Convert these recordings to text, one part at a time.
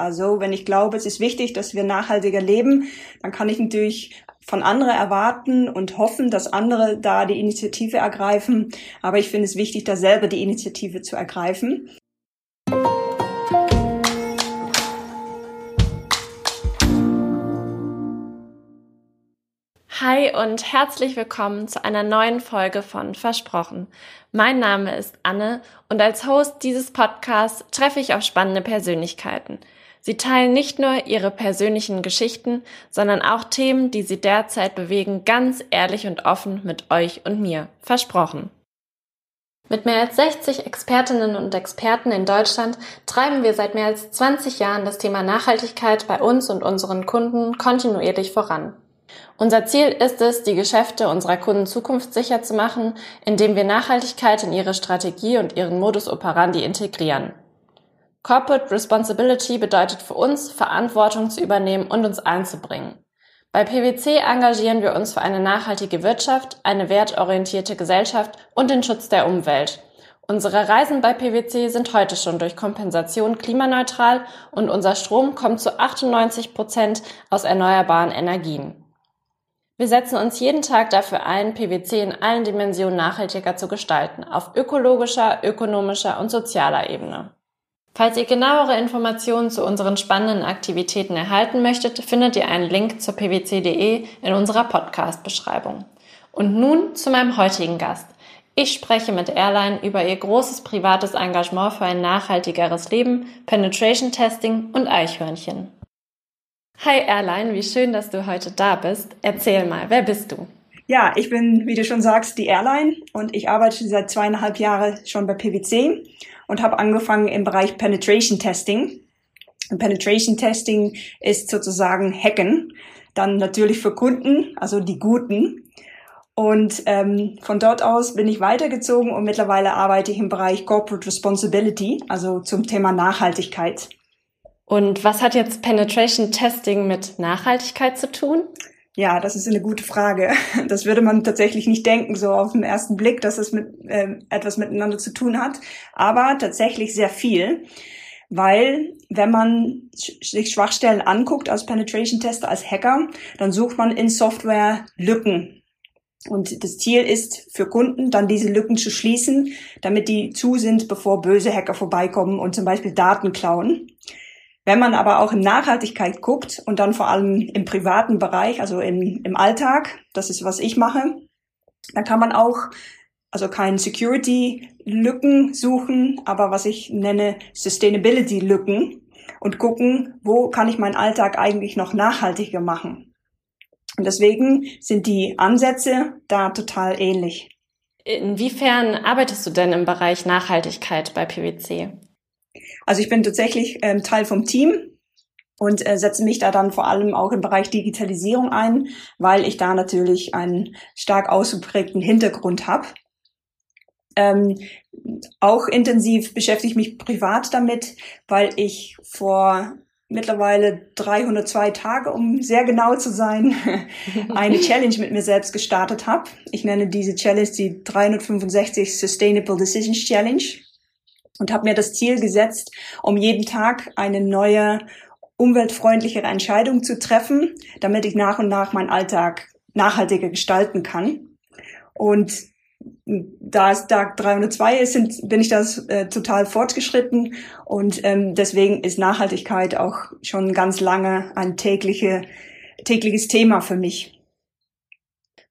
Also wenn ich glaube, es ist wichtig, dass wir nachhaltiger leben, dann kann ich natürlich von anderen erwarten und hoffen, dass andere da die Initiative ergreifen. Aber ich finde es wichtig, da selber die Initiative zu ergreifen. Hi und herzlich willkommen zu einer neuen Folge von Versprochen. Mein Name ist Anne und als Host dieses Podcasts treffe ich auf spannende Persönlichkeiten. Sie teilen nicht nur ihre persönlichen Geschichten, sondern auch Themen, die sie derzeit bewegen, ganz ehrlich und offen mit euch und mir. Versprochen. Mit mehr als 60 Expertinnen und Experten in Deutschland treiben wir seit mehr als 20 Jahren das Thema Nachhaltigkeit bei uns und unseren Kunden kontinuierlich voran. Unser Ziel ist es, die Geschäfte unserer Kunden zukunftssicher zu machen, indem wir Nachhaltigkeit in ihre Strategie und ihren Modus operandi integrieren. Corporate Responsibility bedeutet für uns, Verantwortung zu übernehmen und uns einzubringen. Bei PwC engagieren wir uns für eine nachhaltige Wirtschaft, eine wertorientierte Gesellschaft und den Schutz der Umwelt. Unsere Reisen bei PwC sind heute schon durch Kompensation klimaneutral und unser Strom kommt zu 98 Prozent aus erneuerbaren Energien. Wir setzen uns jeden Tag dafür ein, PwC in allen Dimensionen nachhaltiger zu gestalten, auf ökologischer, ökonomischer und sozialer Ebene. Falls ihr genauere Informationen zu unseren spannenden Aktivitäten erhalten möchtet, findet ihr einen Link zur pwc.de in unserer Podcast-Beschreibung. Und nun zu meinem heutigen Gast. Ich spreche mit Airline über ihr großes privates Engagement für ein nachhaltigeres Leben, Penetration Testing und Eichhörnchen. Hi Airline, wie schön, dass du heute da bist. Erzähl mal, wer bist du? Ja, ich bin, wie du schon sagst, die Airline und ich arbeite seit zweieinhalb Jahren schon bei PwC und habe angefangen im Bereich Penetration Testing. Und Penetration Testing ist sozusagen Hacken, dann natürlich für Kunden, also die Guten. Und ähm, von dort aus bin ich weitergezogen und mittlerweile arbeite ich im Bereich Corporate Responsibility, also zum Thema Nachhaltigkeit. Und was hat jetzt Penetration Testing mit Nachhaltigkeit zu tun? Ja, das ist eine gute Frage. Das würde man tatsächlich nicht denken, so auf den ersten Blick, dass es mit, äh, etwas miteinander zu tun hat. Aber tatsächlich sehr viel. Weil wenn man sich Schwachstellen anguckt als Penetration Tester, als Hacker, dann sucht man in Software Lücken. Und das Ziel ist für Kunden dann diese Lücken zu schließen, damit die zu sind, bevor böse Hacker vorbeikommen und zum Beispiel Daten klauen. Wenn man aber auch in Nachhaltigkeit guckt und dann vor allem im privaten Bereich, also im, im Alltag, das ist, was ich mache, dann kann man auch also kein Security-Lücken suchen, aber was ich nenne Sustainability-Lücken und gucken, wo kann ich meinen Alltag eigentlich noch nachhaltiger machen. Und deswegen sind die Ansätze da total ähnlich. Inwiefern arbeitest du denn im Bereich Nachhaltigkeit bei PwC? Also ich bin tatsächlich ähm, Teil vom Team und äh, setze mich da dann vor allem auch im Bereich Digitalisierung ein, weil ich da natürlich einen stark ausgeprägten Hintergrund habe. Ähm, auch intensiv beschäftige ich mich privat damit, weil ich vor mittlerweile 302 Tage, um sehr genau zu sein, eine Challenge mit mir selbst gestartet habe. Ich nenne diese Challenge die 365 Sustainable Decisions Challenge und habe mir das Ziel gesetzt, um jeden Tag eine neue, umweltfreundlichere Entscheidung zu treffen, damit ich nach und nach meinen Alltag nachhaltiger gestalten kann. Und da es Tag 302 ist, sind, bin ich das äh, total fortgeschritten und ähm, deswegen ist Nachhaltigkeit auch schon ganz lange ein tägliche, tägliches Thema für mich.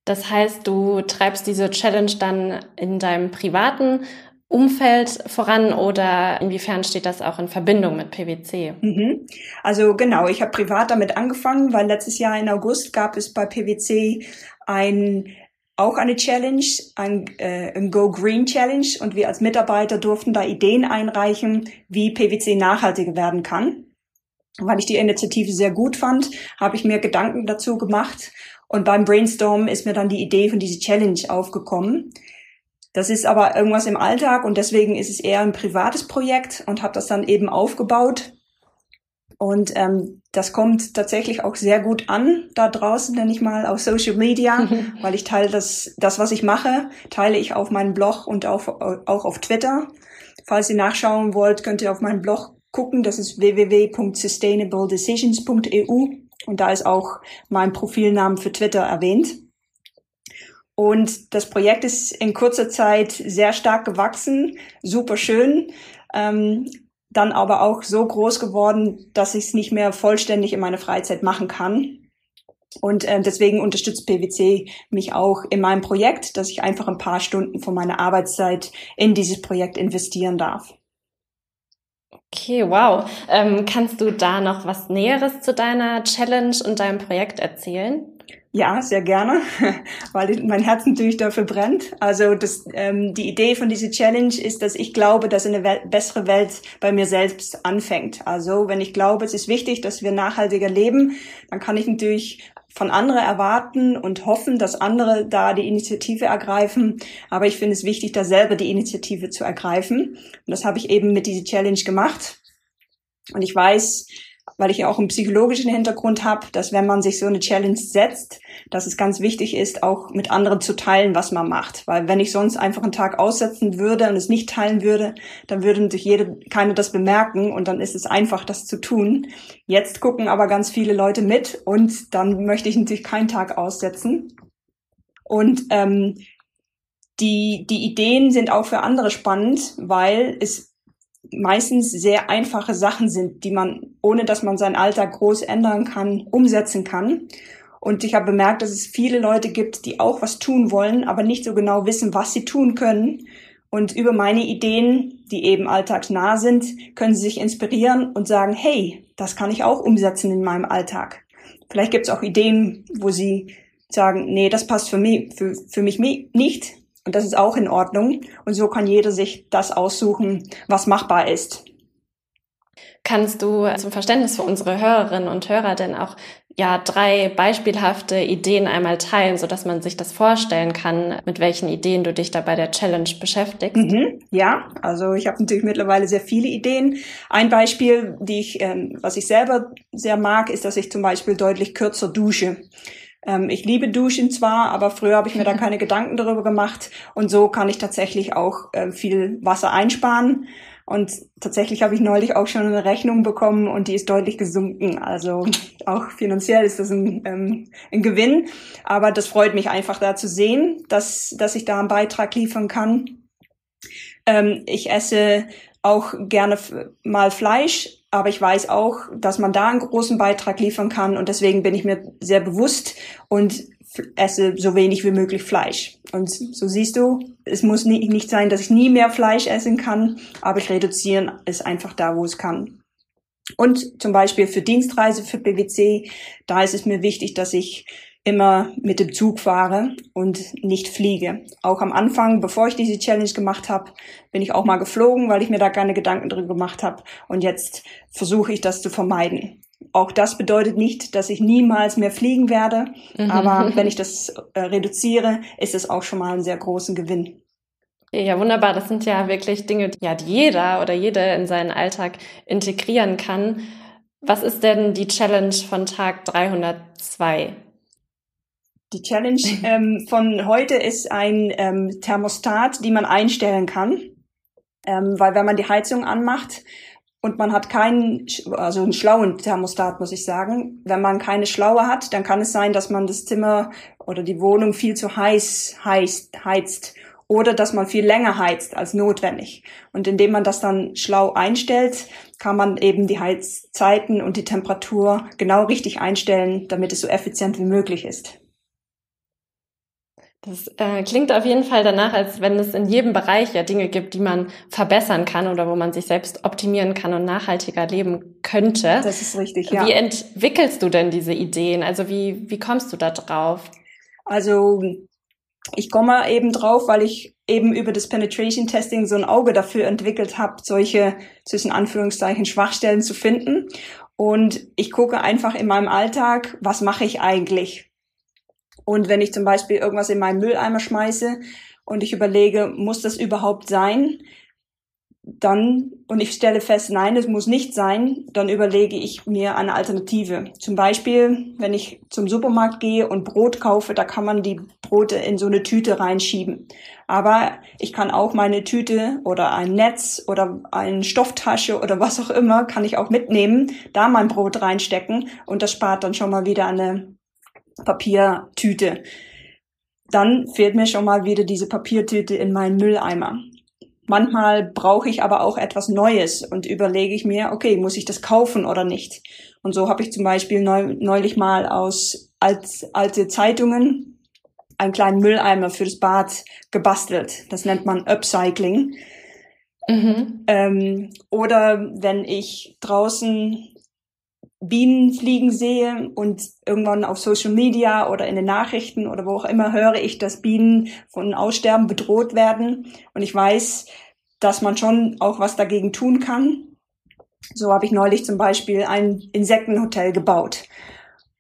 Das heißt, du treibst diese Challenge dann in deinem privaten Umfeld voran oder inwiefern steht das auch in Verbindung mit PwC? Mhm. Also genau, ich habe privat damit angefangen, weil letztes Jahr in August gab es bei PwC ein auch eine Challenge, ein, äh, ein Go Green Challenge und wir als Mitarbeiter durften da Ideen einreichen, wie PwC nachhaltiger werden kann. weil ich die Initiative sehr gut fand, habe ich mir Gedanken dazu gemacht und beim Brainstorm ist mir dann die Idee von dieser Challenge aufgekommen. Das ist aber irgendwas im Alltag und deswegen ist es eher ein privates Projekt und habe das dann eben aufgebaut. Und ähm, das kommt tatsächlich auch sehr gut an da draußen, nenne ich mal, auf Social Media, weil ich teile das, das, was ich mache, teile ich auf meinem Blog und auf, auch auf Twitter. Falls ihr nachschauen wollt, könnt ihr auf meinen Blog gucken. Das ist www.sustainabledecisions.eu und da ist auch mein Profilnamen für Twitter erwähnt. Und das Projekt ist in kurzer Zeit sehr stark gewachsen, super schön, ähm, dann aber auch so groß geworden, dass ich es nicht mehr vollständig in meiner Freizeit machen kann. Und äh, deswegen unterstützt PwC mich auch in meinem Projekt, dass ich einfach ein paar Stunden von meiner Arbeitszeit in dieses Projekt investieren darf. Okay, wow. Ähm, kannst du da noch was Näheres zu deiner Challenge und deinem Projekt erzählen? Ja, sehr gerne, weil mein Herz natürlich dafür brennt. Also das, ähm, die Idee von dieser Challenge ist, dass ich glaube, dass eine Wel bessere Welt bei mir selbst anfängt. Also wenn ich glaube, es ist wichtig, dass wir nachhaltiger leben, dann kann ich natürlich von anderen erwarten und hoffen, dass andere da die Initiative ergreifen. Aber ich finde es wichtig, da selber die Initiative zu ergreifen. Und das habe ich eben mit dieser Challenge gemacht. Und ich weiß, weil ich ja auch einen psychologischen Hintergrund habe, dass wenn man sich so eine Challenge setzt, dass es ganz wichtig ist, auch mit anderen zu teilen, was man macht. Weil wenn ich sonst einfach einen Tag aussetzen würde und es nicht teilen würde, dann würde natürlich jede, keiner das bemerken und dann ist es einfach, das zu tun. Jetzt gucken aber ganz viele Leute mit und dann möchte ich natürlich keinen Tag aussetzen. Und ähm, die, die Ideen sind auch für andere spannend, weil es meistens sehr einfache Sachen sind, die man, ohne dass man seinen Alltag groß ändern kann, umsetzen kann. Und ich habe bemerkt, dass es viele Leute gibt, die auch was tun wollen, aber nicht so genau wissen, was sie tun können. Und über meine Ideen, die eben alltagsnah sind, können sie sich inspirieren und sagen, hey, das kann ich auch umsetzen in meinem Alltag. Vielleicht gibt es auch Ideen, wo sie sagen, nee, das passt für mich, für, für mich nicht. Und das ist auch in Ordnung. Und so kann jeder sich das aussuchen, was machbar ist. Kannst du zum Verständnis für unsere Hörerinnen und Hörer denn auch ja drei beispielhafte Ideen einmal teilen, so dass man sich das vorstellen kann, mit welchen Ideen du dich da bei der Challenge beschäftigst? Mhm, ja, also ich habe natürlich mittlerweile sehr viele Ideen. Ein Beispiel, die ich, ähm, was ich selber sehr mag, ist, dass ich zum Beispiel deutlich kürzer dusche. Ähm, ich liebe Duschen zwar, aber früher habe ich mir da keine Gedanken darüber gemacht und so kann ich tatsächlich auch äh, viel Wasser einsparen. Und tatsächlich habe ich neulich auch schon eine Rechnung bekommen und die ist deutlich gesunken. Also auch finanziell ist das ein, ähm, ein Gewinn. Aber das freut mich einfach da zu sehen, dass, dass ich da einen Beitrag liefern kann. Ähm, ich esse auch gerne mal Fleisch, aber ich weiß auch, dass man da einen großen Beitrag liefern kann und deswegen bin ich mir sehr bewusst und esse so wenig wie möglich Fleisch. Und so siehst du, es muss nicht sein, dass ich nie mehr Fleisch essen kann, aber ich reduziere es einfach da, wo es kann. Und zum Beispiel für Dienstreise für BWC, da ist es mir wichtig, dass ich immer mit dem Zug fahre und nicht fliege. Auch am Anfang, bevor ich diese Challenge gemacht habe, bin ich auch mal geflogen, weil ich mir da keine Gedanken drin gemacht habe. Und jetzt versuche ich das zu vermeiden. Auch das bedeutet nicht, dass ich niemals mehr fliegen werde. Mhm. Aber wenn ich das äh, reduziere, ist es auch schon mal einen sehr großen Gewinn. Ja, wunderbar. Das sind ja wirklich Dinge, ja, die jeder oder jede in seinen Alltag integrieren kann. Was ist denn die Challenge von Tag 302? Die Challenge ähm, von heute ist ein ähm, Thermostat, die man einstellen kann, ähm, weil wenn man die Heizung anmacht und man hat keinen, also einen schlauen Thermostat, muss ich sagen, wenn man keine schlaue hat, dann kann es sein, dass man das Zimmer oder die Wohnung viel zu heiß heizt, heizt oder dass man viel länger heizt als notwendig. Und indem man das dann schlau einstellt, kann man eben die Heizzeiten und die Temperatur genau richtig einstellen, damit es so effizient wie möglich ist. Das äh, klingt auf jeden Fall danach, als wenn es in jedem Bereich ja Dinge gibt, die man verbessern kann oder wo man sich selbst optimieren kann und nachhaltiger leben könnte. Das ist richtig, ja. Wie entwickelst du denn diese Ideen? Also wie, wie kommst du da drauf? Also ich komme eben drauf, weil ich eben über das Penetration Testing so ein Auge dafür entwickelt habe, solche zwischen Anführungszeichen Schwachstellen zu finden. Und ich gucke einfach in meinem Alltag, was mache ich eigentlich? Und wenn ich zum Beispiel irgendwas in meinen Mülleimer schmeiße und ich überlege, muss das überhaupt sein? dann, und ich stelle fest, nein, es muss nicht sein, dann überlege ich mir eine Alternative. Zum Beispiel, wenn ich zum Supermarkt gehe und Brot kaufe, da kann man die Brote in so eine Tüte reinschieben. Aber ich kann auch meine Tüte oder ein Netz oder eine Stofftasche oder was auch immer, kann ich auch mitnehmen, da mein Brot reinstecken und das spart dann schon mal wieder eine Papiertüte. Dann fehlt mir schon mal wieder diese Papiertüte in meinen Mülleimer. Manchmal brauche ich aber auch etwas Neues und überlege ich mir, okay, muss ich das kaufen oder nicht? Und so habe ich zum Beispiel neulich mal aus alte Zeitungen einen kleinen Mülleimer für das Bad gebastelt. Das nennt man Upcycling. Mhm. Ähm, oder wenn ich draußen Bienen fliegen sehe und irgendwann auf Social Media oder in den Nachrichten oder wo auch immer höre ich, dass Bienen von Aussterben bedroht werden und ich weiß, dass man schon auch was dagegen tun kann. So habe ich neulich zum Beispiel ein Insektenhotel gebaut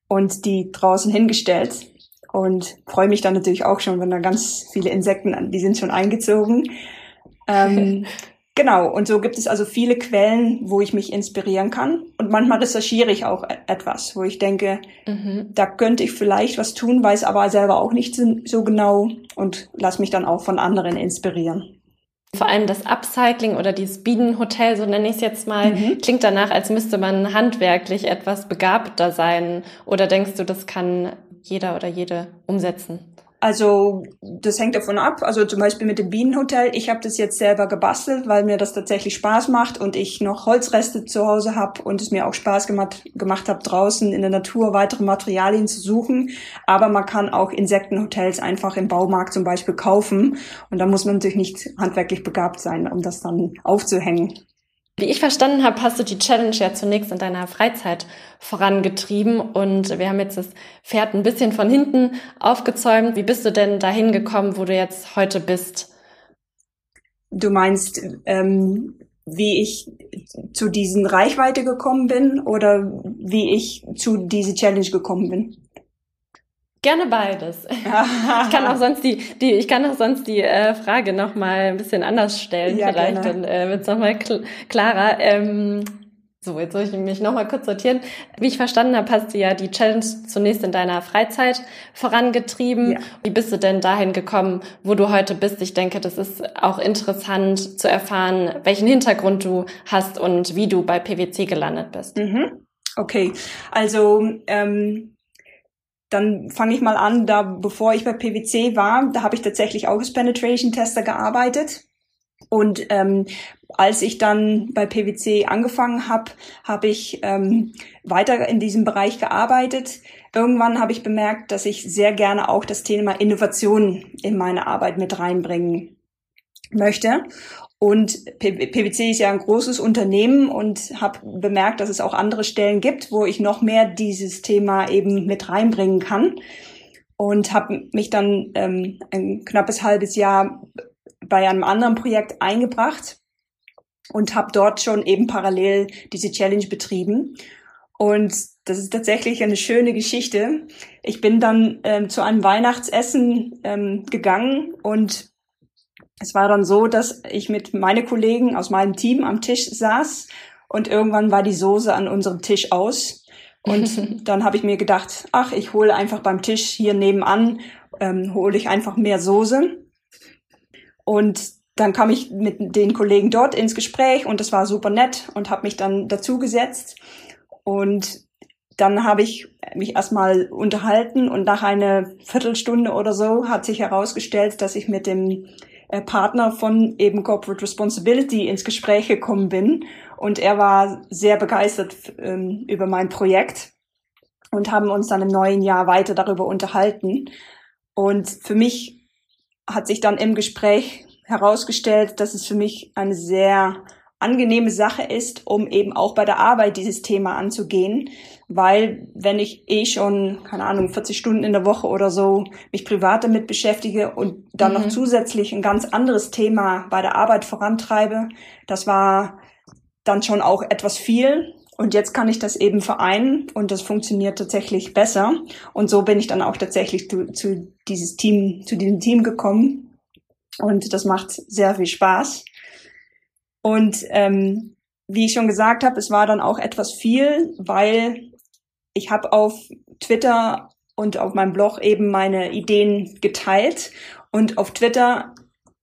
und die draußen hingestellt und freue mich dann natürlich auch schon, wenn da ganz viele Insekten, die sind schon eingezogen. Ähm, Genau, und so gibt es also viele Quellen, wo ich mich inspirieren kann. Und manchmal recherchiere ich auch e-, etwas, wo ich denke, mhm. da könnte ich vielleicht was tun, weiß aber selber auch nicht so genau und lass mich dann auch von anderen inspirieren. Vor allem das Upcycling oder dieses Bienenhotel, so nenne ich es jetzt mal, mhm. klingt danach, als müsste man handwerklich etwas begabter sein. Oder denkst du, das kann jeder oder jede umsetzen? Also das hängt davon ab. Also zum Beispiel mit dem Bienenhotel. Ich habe das jetzt selber gebastelt, weil mir das tatsächlich Spaß macht und ich noch Holzreste zu Hause habe und es mir auch Spaß gemacht, gemacht habe, draußen in der Natur weitere Materialien zu suchen. Aber man kann auch Insektenhotels einfach im Baumarkt zum Beispiel kaufen. Und da muss man natürlich nicht handwerklich begabt sein, um das dann aufzuhängen. Wie ich verstanden habe, hast du die Challenge ja zunächst in deiner Freizeit vorangetrieben und wir haben jetzt das Pferd ein bisschen von hinten aufgezäumt. Wie bist du denn dahin gekommen, wo du jetzt heute bist? Du meinst, ähm, wie ich zu diesen Reichweite gekommen bin oder wie ich zu diese Challenge gekommen bin? Gerne beides. ich kann auch sonst die, die ich kann auch sonst die äh, Frage noch mal ein bisschen anders stellen. Ja, Vielleicht gerne. dann äh, wird's noch mal kl klarer. Ähm, so, jetzt soll ich mich noch mal kurz sortieren. Wie ich verstanden habe, hast du ja die Challenge zunächst in deiner Freizeit vorangetrieben. Ja. Wie bist du denn dahin gekommen, wo du heute bist? Ich denke, das ist auch interessant zu erfahren, welchen Hintergrund du hast und wie du bei PwC gelandet bist. Mhm. Okay, also ähm, dann fange ich mal an, da bevor ich bei PwC war, da habe ich tatsächlich auch Penetration Tester gearbeitet. Und ähm, als ich dann bei PwC angefangen habe, habe ich ähm, weiter in diesem Bereich gearbeitet. Irgendwann habe ich bemerkt, dass ich sehr gerne auch das Thema Innovation in meine Arbeit mit reinbringen möchte. Und PwC ist ja ein großes Unternehmen und habe bemerkt, dass es auch andere Stellen gibt, wo ich noch mehr dieses Thema eben mit reinbringen kann. Und habe mich dann ähm, ein knappes halbes Jahr bei einem anderen Projekt eingebracht und habe dort schon eben parallel diese Challenge betrieben. Und das ist tatsächlich eine schöne Geschichte. Ich bin dann ähm, zu einem Weihnachtsessen ähm, gegangen und es war dann so, dass ich mit meinen Kollegen aus meinem Team am Tisch saß und irgendwann war die Soße an unserem Tisch aus. Und dann habe ich mir gedacht, ach, ich hole einfach beim Tisch hier nebenan, ähm, hole ich einfach mehr Soße. Und dann kam ich mit den Kollegen dort ins Gespräch und das war super nett und habe mich dann dazu gesetzt. Und dann habe ich mich erstmal unterhalten und nach einer Viertelstunde oder so hat sich herausgestellt, dass ich mit dem äh, Partner von eben Corporate Responsibility ins Gespräch gekommen bin. Und er war sehr begeistert ähm, über mein Projekt und haben uns dann im neuen Jahr weiter darüber unterhalten. Und für mich hat sich dann im Gespräch herausgestellt, dass es für mich eine sehr angenehme Sache ist, um eben auch bei der Arbeit dieses Thema anzugehen, weil wenn ich eh schon, keine Ahnung, 40 Stunden in der Woche oder so mich privat damit beschäftige und dann mhm. noch zusätzlich ein ganz anderes Thema bei der Arbeit vorantreibe, das war dann schon auch etwas viel. Und jetzt kann ich das eben vereinen und das funktioniert tatsächlich besser. Und so bin ich dann auch tatsächlich zu, zu dieses Team, zu diesem Team gekommen. Und das macht sehr viel Spaß. Und ähm, wie ich schon gesagt habe, es war dann auch etwas viel, weil ich habe auf Twitter und auf meinem Blog eben meine Ideen geteilt. Und auf Twitter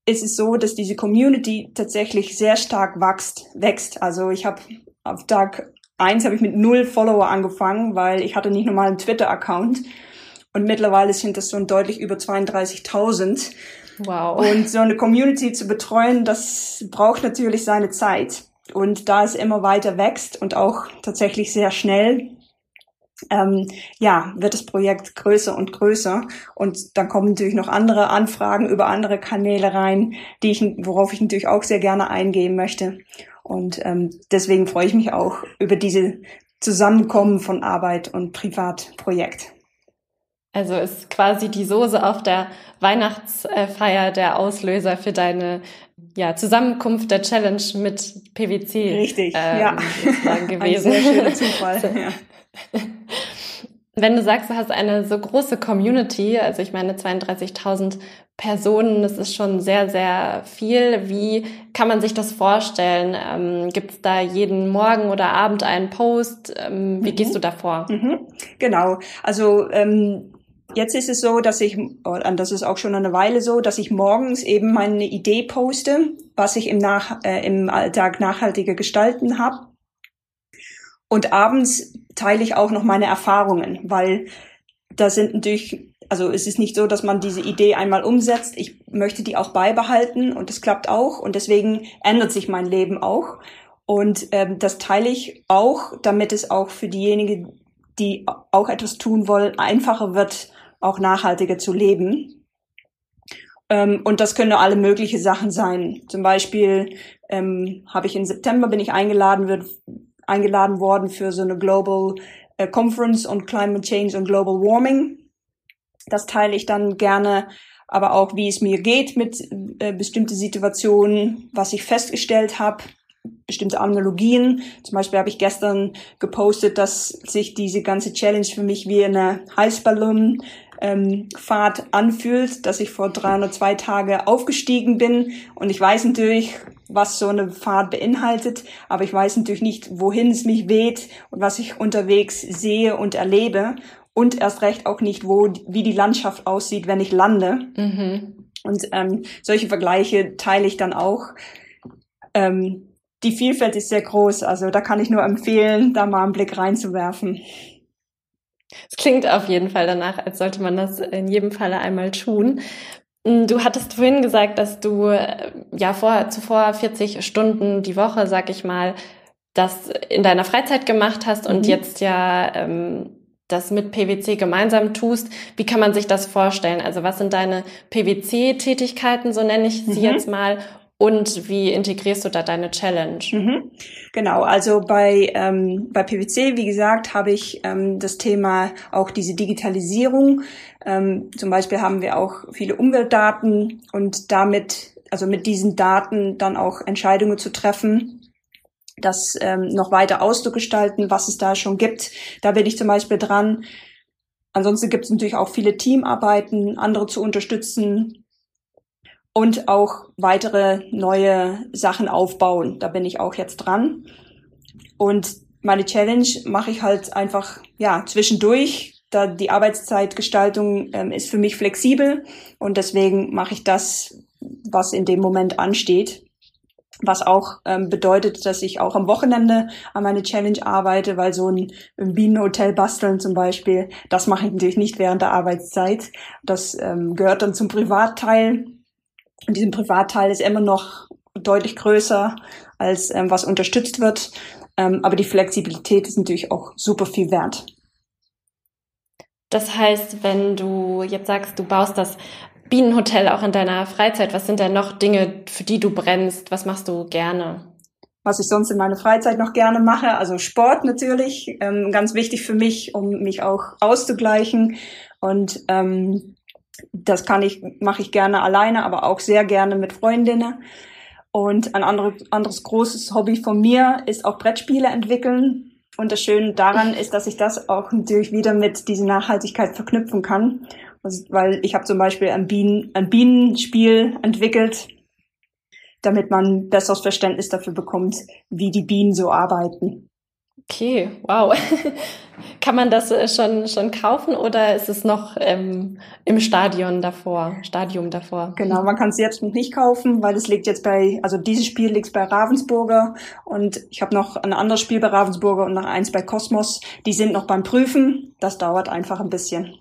ist es so, dass diese Community tatsächlich sehr stark wächst. wächst. Also ich habe auf Tag eins habe ich mit null Follower angefangen, weil ich hatte nicht normal einen Twitter-Account. Und mittlerweile sind das schon deutlich über 32.000. Wow. Und so eine Community zu betreuen, das braucht natürlich seine Zeit. Und da es immer weiter wächst und auch tatsächlich sehr schnell, ähm, ja, wird das Projekt größer und größer. Und dann kommen natürlich noch andere Anfragen über andere Kanäle rein, die ich, worauf ich natürlich auch sehr gerne eingehen möchte. Und ähm, deswegen freue ich mich auch über diese Zusammenkommen von Arbeit und Privatprojekt. Also ist quasi die Soße auf der Weihnachtsfeier der Auslöser für deine ja, Zusammenkunft der Challenge mit PwC. Richtig, ähm, ja. gewesen. Ein sehr schöner Zufall. ja. Wenn du sagst, du hast eine so große Community, also ich meine 32.000 Personen, das ist schon sehr, sehr viel. Wie kann man sich das vorstellen? Ähm, Gibt es da jeden Morgen oder Abend einen Post? Ähm, wie mhm. gehst du da vor? Mhm. Genau, also ähm, jetzt ist es so, dass ich, und das ist auch schon eine Weile so, dass ich morgens eben meine Idee poste, was ich im, Nach äh, im Alltag nachhaltiger gestalten habe. Und abends teile ich auch noch meine Erfahrungen, weil da sind natürlich, also es ist nicht so, dass man diese Idee einmal umsetzt. Ich möchte die auch beibehalten und das klappt auch und deswegen ändert sich mein Leben auch. Und ähm, das teile ich auch, damit es auch für diejenigen, die auch etwas tun wollen, einfacher wird, auch nachhaltiger zu leben. Ähm, und das können alle mögliche Sachen sein. Zum Beispiel ähm, habe ich im September bin ich eingeladen wird, eingeladen worden für so eine Global äh, Conference on Climate Change und Global Warming. Das teile ich dann gerne, aber auch wie es mir geht mit äh, bestimmte Situationen, was ich festgestellt habe, bestimmte Analogien. Zum Beispiel habe ich gestern gepostet, dass sich diese ganze Challenge für mich wie eine Heißballon ähm, Fahrt anfühlt, dass ich vor 302 Tage aufgestiegen bin und ich weiß natürlich, was so eine Fahrt beinhaltet, aber ich weiß natürlich nicht, wohin es mich weht und was ich unterwegs sehe und erlebe und erst recht auch nicht, wo wie die Landschaft aussieht, wenn ich lande. Mhm. Und ähm, solche Vergleiche teile ich dann auch. Ähm, die Vielfalt ist sehr groß, also da kann ich nur empfehlen, da mal einen Blick reinzuwerfen. Es klingt auf jeden Fall danach, als sollte man das in jedem Falle einmal tun. Mm, du hattest vorhin gesagt, dass du äh, ja vorher zuvor 40 Stunden die Woche, sag ich mal, das in deiner Freizeit gemacht hast und mhm. jetzt ja ähm, das mit PwC gemeinsam tust. Wie kann man sich das vorstellen? Also was sind deine PwC-Tätigkeiten, so nenne ich sie mhm. jetzt mal, und wie integrierst du da deine Challenge? Mhm. Genau, also bei, ähm, bei PwC, wie gesagt, habe ich ähm, das Thema auch diese Digitalisierung. Ähm, zum Beispiel haben wir auch viele Umweltdaten und damit, also mit diesen Daten dann auch Entscheidungen zu treffen, das ähm, noch weiter auszugestalten, was es da schon gibt. Da bin ich zum Beispiel dran. Ansonsten gibt es natürlich auch viele Teamarbeiten, andere zu unterstützen, und auch weitere neue Sachen aufbauen. Da bin ich auch jetzt dran. Und meine Challenge mache ich halt einfach ja zwischendurch. Da die Arbeitszeitgestaltung ähm, ist für mich flexibel und deswegen mache ich das, was in dem Moment ansteht. Was auch ähm, bedeutet, dass ich auch am Wochenende an meine Challenge arbeite, weil so ein, Bienenhotel basteln zum Beispiel, das mache ich natürlich nicht während der Arbeitszeit. Das ähm, gehört dann zum Privatteil und diesen Privatteil ist immer noch deutlich größer, als ähm, was unterstützt wird. Ähm, aber die Flexibilität ist natürlich auch super viel wert. Das heißt, wenn du jetzt sagst, du baust das Bienenhotel auch in deiner Freizeit, was sind denn noch Dinge, für die du brennst? Was machst du gerne? Was ich sonst in meiner Freizeit noch gerne mache, also Sport natürlich, ähm, ganz wichtig für mich, um mich auch auszugleichen. Und ähm, das kann ich, mache ich gerne alleine, aber auch sehr gerne mit Freundinnen. Und ein anderes, anderes großes Hobby von mir ist auch Brettspiele entwickeln. Und das Schöne daran ist, dass ich das auch natürlich wieder mit dieser Nachhaltigkeit verknüpfen kann. Also, weil ich habe zum Beispiel ein, Bienen, ein Bienenspiel entwickelt, damit man besseres Verständnis dafür bekommt, wie die Bienen so arbeiten. Okay, wow. Kann man das äh, schon, schon kaufen oder ist es noch ähm, im Stadion davor, Stadium davor? Genau, man kann es jetzt noch nicht kaufen, weil es liegt jetzt bei, also dieses Spiel liegt bei Ravensburger und ich habe noch ein anderes Spiel bei Ravensburger und noch eins bei Cosmos. Die sind noch beim Prüfen. Das dauert einfach ein bisschen.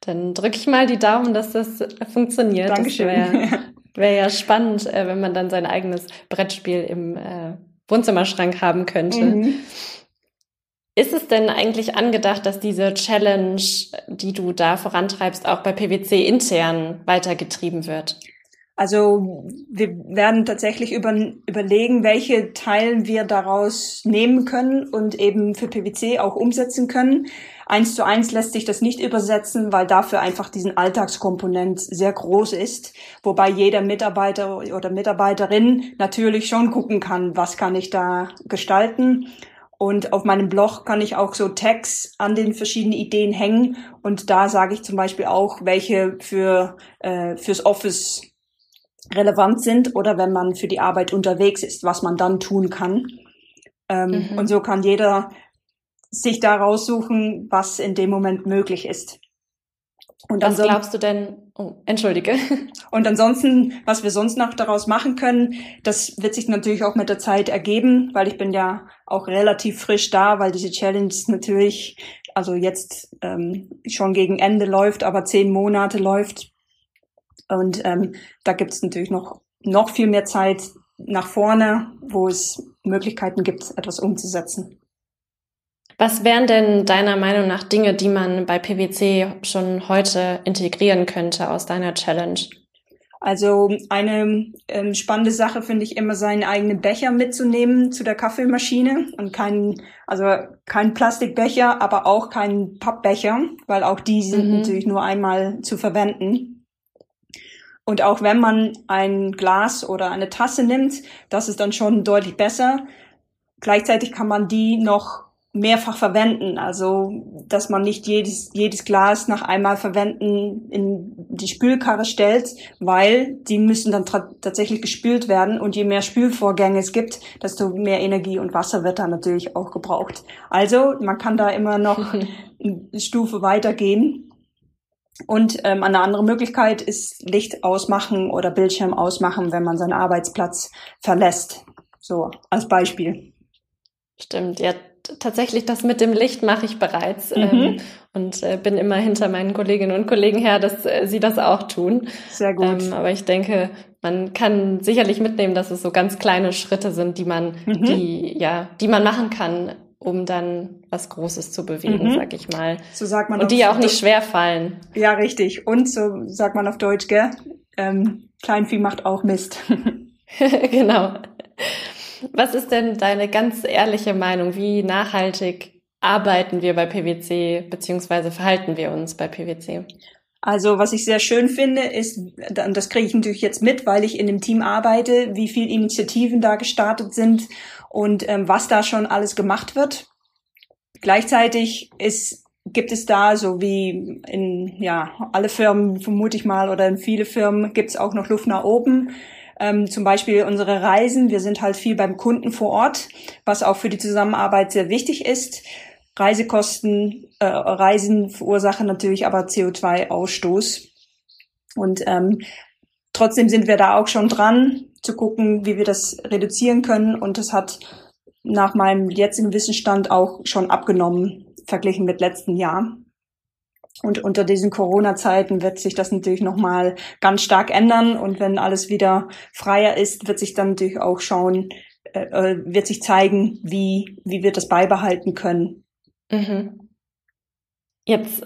Dann drücke ich mal die Daumen, dass das funktioniert. Dankeschön. Wäre wär ja spannend, äh, wenn man dann sein eigenes Brettspiel im äh, Wohnzimmerschrank haben könnte. Mhm. Ist es denn eigentlich angedacht, dass diese Challenge, die du da vorantreibst, auch bei PwC intern weitergetrieben wird? Also wir werden tatsächlich über, überlegen, welche Teilen wir daraus nehmen können und eben für PwC auch umsetzen können. Eins zu eins lässt sich das nicht übersetzen, weil dafür einfach diesen Alltagskomponent sehr groß ist, wobei jeder Mitarbeiter oder Mitarbeiterin natürlich schon gucken kann, was kann ich da gestalten und auf meinem Blog kann ich auch so Tags an den verschiedenen Ideen hängen. Und da sage ich zum Beispiel auch, welche für äh, fürs Office relevant sind oder wenn man für die Arbeit unterwegs ist, was man dann tun kann. Ähm, mhm. Und so kann jeder sich da raussuchen, was in dem Moment möglich ist. Und was glaubst du denn? Oh, entschuldige. Und ansonsten, was wir sonst noch daraus machen können, das wird sich natürlich auch mit der Zeit ergeben, weil ich bin ja auch relativ frisch da, weil diese Challenge natürlich, also jetzt ähm, schon gegen Ende läuft, aber zehn Monate läuft. Und ähm, da gibt es natürlich noch noch viel mehr Zeit nach vorne, wo es Möglichkeiten gibt, etwas umzusetzen. Was wären denn deiner Meinung nach Dinge, die man bei PwC schon heute integrieren könnte aus deiner Challenge? Also eine ähm, spannende Sache finde ich immer, seinen eigenen Becher mitzunehmen zu der Kaffeemaschine und kein, also kein Plastikbecher, aber auch kein Pappbecher, weil auch die sind mhm. natürlich nur einmal zu verwenden. Und auch wenn man ein Glas oder eine Tasse nimmt, das ist dann schon deutlich besser. Gleichzeitig kann man die noch mehrfach verwenden. Also, dass man nicht jedes, jedes Glas nach einmal verwenden in die Spülkarre stellt, weil die müssen dann tatsächlich gespült werden und je mehr Spülvorgänge es gibt, desto mehr Energie und Wasser wird da natürlich auch gebraucht. Also, man kann da immer noch eine Stufe weitergehen. Und ähm, eine andere Möglichkeit ist Licht ausmachen oder Bildschirm ausmachen, wenn man seinen Arbeitsplatz verlässt. So, als Beispiel. Stimmt, ja, tatsächlich das mit dem Licht mache ich bereits mhm. ähm, und äh, bin immer hinter meinen Kolleginnen und Kollegen her, dass äh, sie das auch tun. Sehr gut. Ähm, aber ich denke, man kann sicherlich mitnehmen, dass es so ganz kleine Schritte sind, die man, mhm. die ja, die man machen kann, um dann was Großes zu bewegen, mhm. sag ich mal. So sagt man. Und die ja auch nicht schwer fallen. Ja, richtig. Und so sagt man auf Deutsch, gell? Ähm, Kleinvieh macht auch Mist. genau. Was ist denn deine ganz ehrliche Meinung? Wie nachhaltig arbeiten wir bei PwC beziehungsweise verhalten wir uns bei PwC? Also was ich sehr schön finde, ist, und das kriege ich natürlich jetzt mit, weil ich in dem Team arbeite, wie viele Initiativen da gestartet sind und ähm, was da schon alles gemacht wird. Gleichzeitig ist, gibt es da, so wie in ja alle Firmen, vermute ich mal, oder in viele Firmen, gibt es auch noch Luft nach oben. Ähm, zum Beispiel unsere Reisen. Wir sind halt viel beim Kunden vor Ort, was auch für die Zusammenarbeit sehr wichtig ist. Reisekosten, äh, Reisen verursachen natürlich aber CO2-Ausstoß. Und ähm, trotzdem sind wir da auch schon dran, zu gucken, wie wir das reduzieren können. Und das hat nach meinem jetzigen Wissensstand auch schon abgenommen, verglichen mit letzten Jahr. Und unter diesen Corona-Zeiten wird sich das natürlich nochmal ganz stark ändern. Und wenn alles wieder freier ist, wird sich dann natürlich auch schauen, äh, äh, wird sich zeigen, wie, wie wir das beibehalten können. Mhm. Jetzt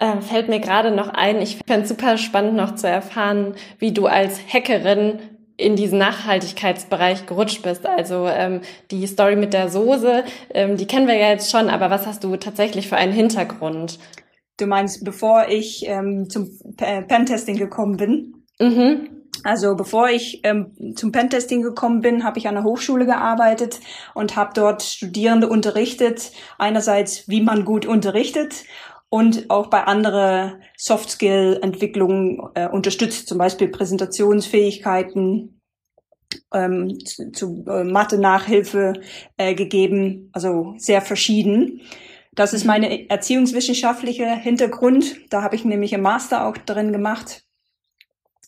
äh, fällt mir gerade noch ein, ich fände es super spannend noch zu erfahren, wie du als Hackerin in diesen Nachhaltigkeitsbereich gerutscht bist. Also ähm, die Story mit der Soße, ähm, die kennen wir ja jetzt schon, aber was hast du tatsächlich für einen Hintergrund? Du meinst, bevor ich ähm, zum Pentesting gekommen bin? Mhm. Also bevor ich ähm, zum Pentesting gekommen bin, habe ich an der Hochschule gearbeitet und habe dort Studierende unterrichtet. Einerseits, wie man gut unterrichtet und auch bei andere Soft-Skill-Entwicklungen äh, unterstützt, zum Beispiel Präsentationsfähigkeiten ähm, zu, zu äh, Mathe-Nachhilfe äh, gegeben, also sehr verschieden. Das ist meine erziehungswissenschaftliche Hintergrund. Da habe ich nämlich einen Master auch drin gemacht.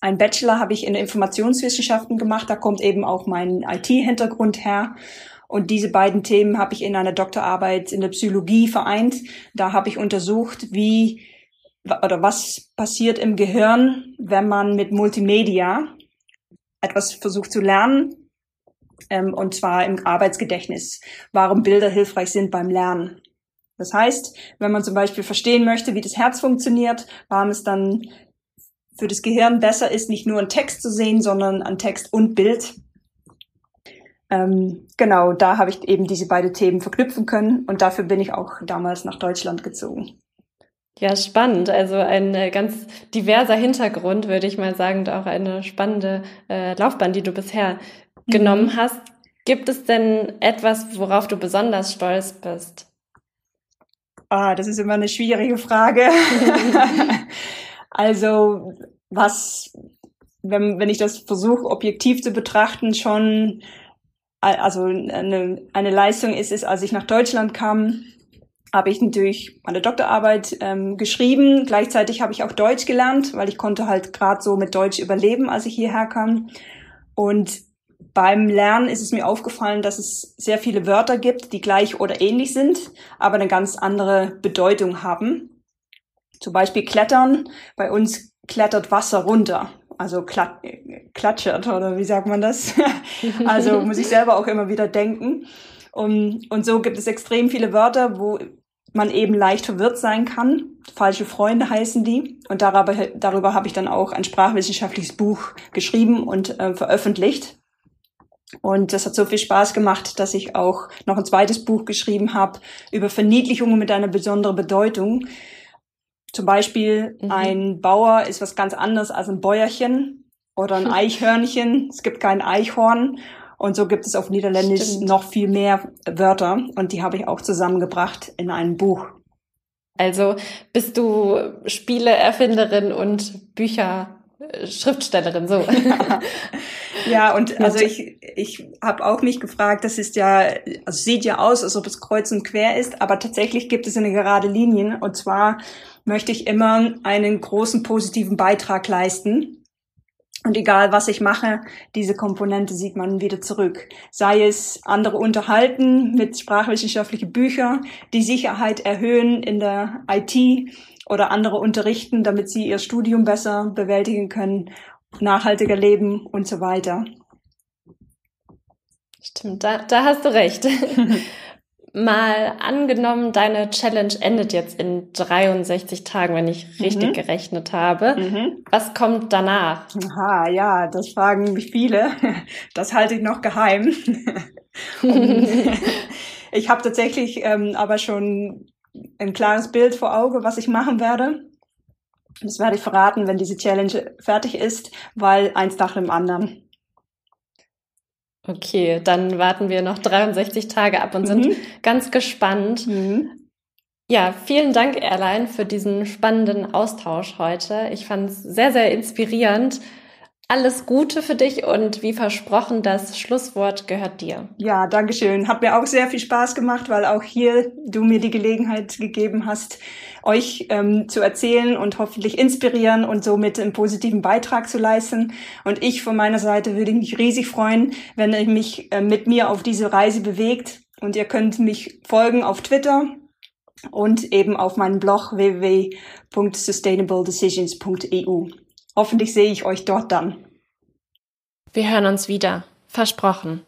Ein Bachelor habe ich in Informationswissenschaften gemacht. Da kommt eben auch mein IT-Hintergrund her. Und diese beiden Themen habe ich in einer Doktorarbeit in der Psychologie vereint. Da habe ich untersucht, wie oder was passiert im Gehirn, wenn man mit Multimedia etwas versucht zu lernen, ähm, und zwar im Arbeitsgedächtnis, warum Bilder hilfreich sind beim Lernen. Das heißt, wenn man zum Beispiel verstehen möchte, wie das Herz funktioniert, warum es dann für das Gehirn besser ist, nicht nur einen Text zu sehen, sondern ein Text und Bild. Ähm, genau, da habe ich eben diese beiden Themen verknüpfen können und dafür bin ich auch damals nach Deutschland gezogen. Ja, spannend. Also ein äh, ganz diverser Hintergrund, würde ich mal sagen, und auch eine spannende äh, Laufbahn, die du bisher mhm. genommen hast. Gibt es denn etwas, worauf du besonders stolz bist? Ah, das ist immer eine schwierige Frage. also, was, wenn, wenn ich das versuche, objektiv zu betrachten, schon, also eine, eine Leistung ist es, als ich nach Deutschland kam, habe ich natürlich meine Doktorarbeit ähm, geschrieben. Gleichzeitig habe ich auch Deutsch gelernt, weil ich konnte halt gerade so mit Deutsch überleben, als ich hierher kam. Und beim Lernen ist es mir aufgefallen, dass es sehr viele Wörter gibt, die gleich oder ähnlich sind, aber eine ganz andere Bedeutung haben. Zum Beispiel klettern. Bei uns klettert Wasser runter. Also klat klatschert oder wie sagt man das? also muss ich selber auch immer wieder denken. Und, und so gibt es extrem viele Wörter, wo man eben leicht verwirrt sein kann. Falsche Freunde heißen die. Und darüber, darüber habe ich dann auch ein sprachwissenschaftliches Buch geschrieben und äh, veröffentlicht. Und das hat so viel Spaß gemacht, dass ich auch noch ein zweites Buch geschrieben habe über Verniedlichungen mit einer besonderen Bedeutung. Zum Beispiel mhm. ein Bauer ist was ganz anderes als ein Bäuerchen oder ein Eichhörnchen. Es gibt kein Eichhorn. Und so gibt es auf Niederländisch Stimmt. noch viel mehr Wörter. Und die habe ich auch zusammengebracht in einem Buch. Also bist du Spieleerfinderin und Bücher Schriftstellerin, so. ja, und also ich, ich habe auch mich gefragt, das ist ja, also sieht ja aus, als ob es kreuz und quer ist, aber tatsächlich gibt es eine gerade Linie. Und zwar möchte ich immer einen großen positiven Beitrag leisten. Und egal, was ich mache, diese Komponente sieht man wieder zurück. Sei es andere unterhalten mit sprachwissenschaftlichen Büchern, die Sicherheit erhöhen in der IT oder andere unterrichten, damit sie ihr Studium besser bewältigen können, nachhaltiger leben und so weiter. Stimmt, da, da hast du recht. Mal angenommen, deine Challenge endet jetzt in 63 Tagen, wenn ich richtig mhm. gerechnet habe. Mhm. Was kommt danach? Aha, ja, das fragen mich viele. Das halte ich noch geheim. ich habe tatsächlich ähm, aber schon ein klares Bild vor Auge, was ich machen werde. Das werde ich verraten, wenn diese Challenge fertig ist, weil eins nach dem anderen. Okay, dann warten wir noch 63 Tage ab und sind mhm. ganz gespannt. Mhm. Ja, vielen Dank, Erlein, für diesen spannenden Austausch heute. Ich fand es sehr, sehr inspirierend. Alles Gute für dich und wie versprochen, das Schlusswort gehört dir. Ja, Dankeschön. Hat mir auch sehr viel Spaß gemacht, weil auch hier du mir die Gelegenheit gegeben hast, euch ähm, zu erzählen und hoffentlich inspirieren und somit einen positiven Beitrag zu leisten. Und ich von meiner Seite würde mich riesig freuen, wenn ihr mich äh, mit mir auf diese Reise bewegt. Und ihr könnt mich folgen auf Twitter und eben auf meinem Blog www.sustainabledecisions.eu. Hoffentlich sehe ich euch dort dann. Wir hören uns wieder. Versprochen.